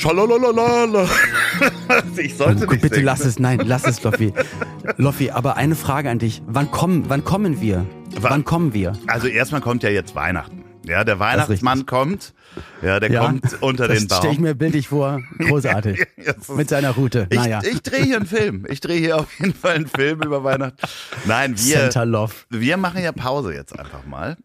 Schalalalala. Ich sollte Gut, nicht bitte singen. lass es, nein, lass es, Loffi. Loffi, aber eine Frage an dich. Wann kommen, wann kommen wir? Wann- Wann kommen wir? Also erstmal kommt ja jetzt Weihnachten. Ja, der Weihnachtsmann kommt. Ja, der kommt unter das den Baum. stelle ich mir bildlich vor. Großartig. Das Mit seiner Route. Ich, naja. ich drehe hier einen Film. Ich drehe hier auf jeden Fall einen Film über Weihnachten. Nein, wir, wir machen ja Pause jetzt einfach mal.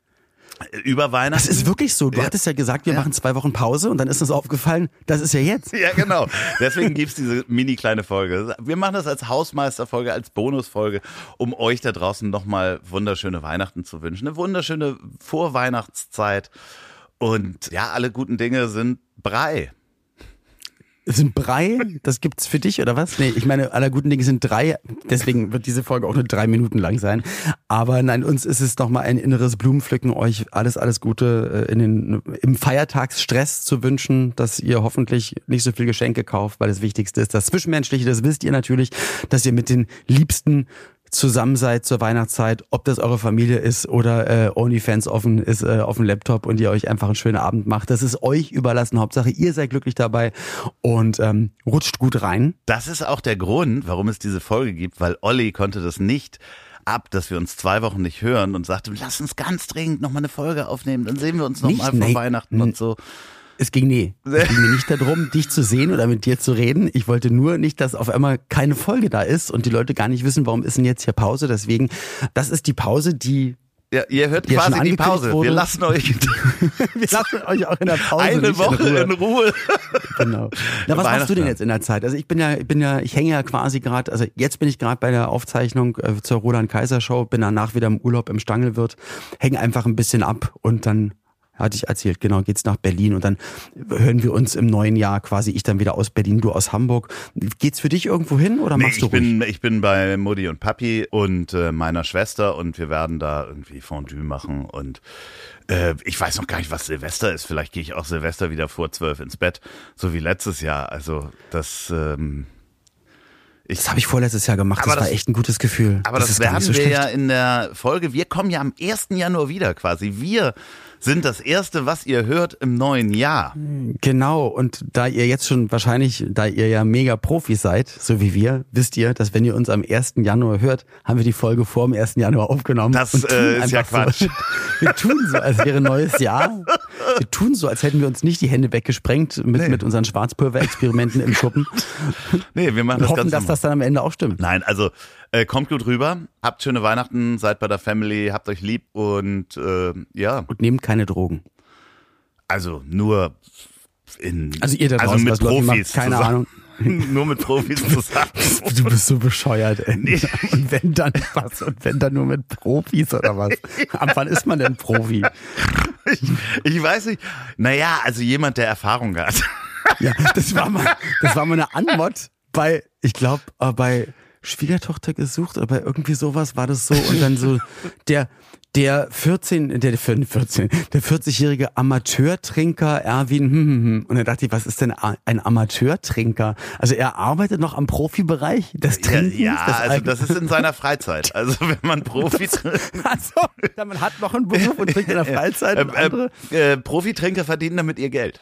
Über Weihnachten. Das ist wirklich so. Du Ja. hattest ja gesagt, wir Ja. machen zwei Wochen Pause und dann ist uns aufgefallen, das ist ja jetzt. Ja, genau. Deswegen gibt's diese mini kleine Folge. Wir machen das als Hausmeisterfolge, als Bonusfolge, um euch da draußen nochmal wunderschöne Weihnachten zu wünschen. Eine wunderschöne Vorweihnachtszeit. Und ja, alle guten Dinge sind Brei. Sind Brei, das gibt's für dich oder was? Nee, ich meine, aller guten Dinge sind drei, deswegen wird diese Folge auch nur drei Minuten lang sein. Aber nein, uns ist es doch mal ein inneres Blumenpflücken, euch alles, alles Gute äh, in den, im Feiertagsstress zu wünschen, dass ihr hoffentlich nicht so viel Geschenke kauft, weil das Wichtigste ist das Zwischenmenschliche, das wisst ihr natürlich, dass ihr mit den Liebsten zusammen seid zur Weihnachtszeit, ob das eure Familie ist oder äh, OnlyFans offen ist äh, auf dem Laptop und ihr euch einfach einen schönen Abend macht. Das ist euch überlassen. Hauptsache, ihr seid glücklich dabei und ähm, rutscht gut rein. Das ist auch der Grund, warum es diese Folge gibt, weil Olli konnte das nicht ab, dass wir uns zwei Wochen nicht hören und sagte, lass uns ganz dringend nochmal eine Folge aufnehmen, dann sehen wir uns nochmal vor. Weihnachten und so. Es ging nee. Es ging mir nicht darum, dich zu sehen oder mit dir zu reden. Ich wollte nur nicht, dass auf einmal keine Folge da ist und die Leute gar nicht wissen, warum ist denn jetzt hier Pause. Deswegen, das ist die Pause, die Ja, ihr hört Ja, quasi die Pause. wurde. Wir lassen euch wir lassen euch auch in der Pause eine Woche in Ruhe. in Ruhe. Genau. Na, was machst du denn jetzt in der Zeit? Also ich bin ja, ich bin ja, ich hänge ja quasi gerade, also jetzt bin ich gerade bei der Aufzeichnung äh, zur Roland Kaiser Show, bin danach wieder im Urlaub im Stangelwirt, hänge einfach ein bisschen ab und dann hatte ich erzählt, genau, geht's nach Berlin und dann hören wir uns im neuen Jahr quasi, ich dann wieder aus Berlin, du aus Hamburg. Geht's für dich irgendwo hin oder Nee, machst du ich ruhig? bin, ich bin bei Mutti und Papi und äh, meiner Schwester und wir werden da irgendwie Fondue machen und äh, ich weiß noch gar nicht, was Silvester ist. Vielleicht gehe ich auch Silvester wieder vor zwölf ins Bett, so wie letztes Jahr. Also das, ähm, ich, Das habe ich vorletztes Jahr gemacht, Aber das, war das- echt ein gutes Gefühl. aber das, gar werden so wir ja in der Folge. Wir kommen ja am 1. Januar wieder quasi. Wir sind das Erste, was ihr hört im neuen Jahr. Genau, und da ihr jetzt schon wahrscheinlich, da ihr ja mega Profis seid, so wie wir, wisst ihr, dass wenn ihr uns am 1. Januar hört, haben wir die Folge vor dem 1. Januar aufgenommen. Das, äh, ist ja einfach Quatsch. So, wir tun so, als wäre neues Jahr. Wir tun so, als hätten wir uns nicht die Hände weggesprengt mit, Nee. mit unseren Schwarzpulver-Experimenten im Schuppen. Nee, wir machen das hoffen, dass normal. das dann am Ende auch stimmt. Nein, also äh, kommt gut rüber, habt schöne Weihnachten, seid bei der Family, habt euch lieb und äh, ja, Und nehmt keine Drogen. also nur in Also ihr da also draußen, mit was Leute macht, Profis keine zusammen. Ahnung. nur mit Profis zusammen. Du bist so bescheuert, ey. Nee. Und wenn dann was? Und wenn dann nur mit Profis oder was? Ab wann ist man denn Profi? Ich, ich weiß nicht. Naja, also jemand, der Erfahrung hat. Ja, das war mal, das war mal eine Anmod bei, ich glaube, bei Schwiegertochter gesucht oder bei irgendwie sowas war das so und dann so der der 14 der 14 der 40-jährige Amateurtrinker Erwin hm, hm, hm. und dann dachte ich, was ist denn ein Amateurtrinker? Also er arbeitet noch am Profibereich des Ja, Trinkens, ja des also das ist in seiner Freizeit. Also wenn man Profi also, man hat noch einen Beruf und trinkt in der Freizeit andere äh, äh, Profitrinker verdienen damit ihr Geld.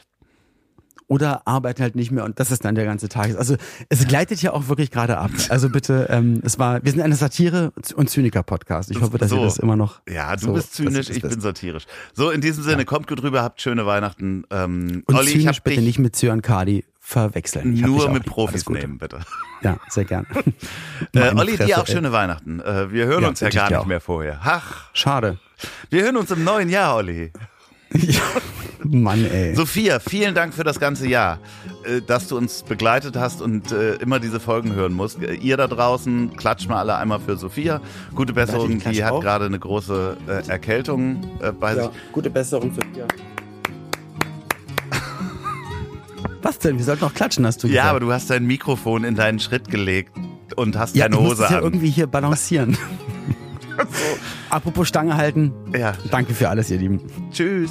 Oder arbeiten halt nicht mehr und das ist dann der ganze Tag. Also es gleitet ja auch wirklich gerade ab. Also bitte, ähm, es war, wir sind eine Satire- und Zyniker-Podcast. Ich hoffe, dass So. ihr das immer noch. Ja, du so, bist zynisch, ich bin satirisch. So, in diesem Sinne, kommt gut rüber, habt schöne Weihnachten. Ähm, Und Olli, ich zynisch hab bitte nicht mit Cyan Cardi verwechseln. Ich nur mit lieb. Profis nehmen, bitte. Ja, sehr gern. Äh, Olli, Fresse, dir auch ey. schöne Weihnachten. Äh, wir hören Ja, uns ja ich gar nicht auch. mehr vorher. Ach, Schade. wir hören uns im neuen Jahr, Olli. Ja, Mann, ey. Sophia, vielen Dank für das ganze Jahr, äh, dass du uns begleitet hast und äh, immer diese Folgen hören musst. Äh, Ihr da draußen, klatscht mal alle einmal für Sophia. Gute Besserung, die hat auch. gerade eine große Erkältung bei sich. gute Besserung für dir. Was denn? Wir sollten noch klatschen, hast du Ja, gesagt. aber du hast dein Mikrofon in deinen Schritt gelegt und hast ja, muss Hose es ja an. irgendwie hier balancieren. Apropos Stange halten. Ja, Danke für alles, ihr Lieben. Tschüss.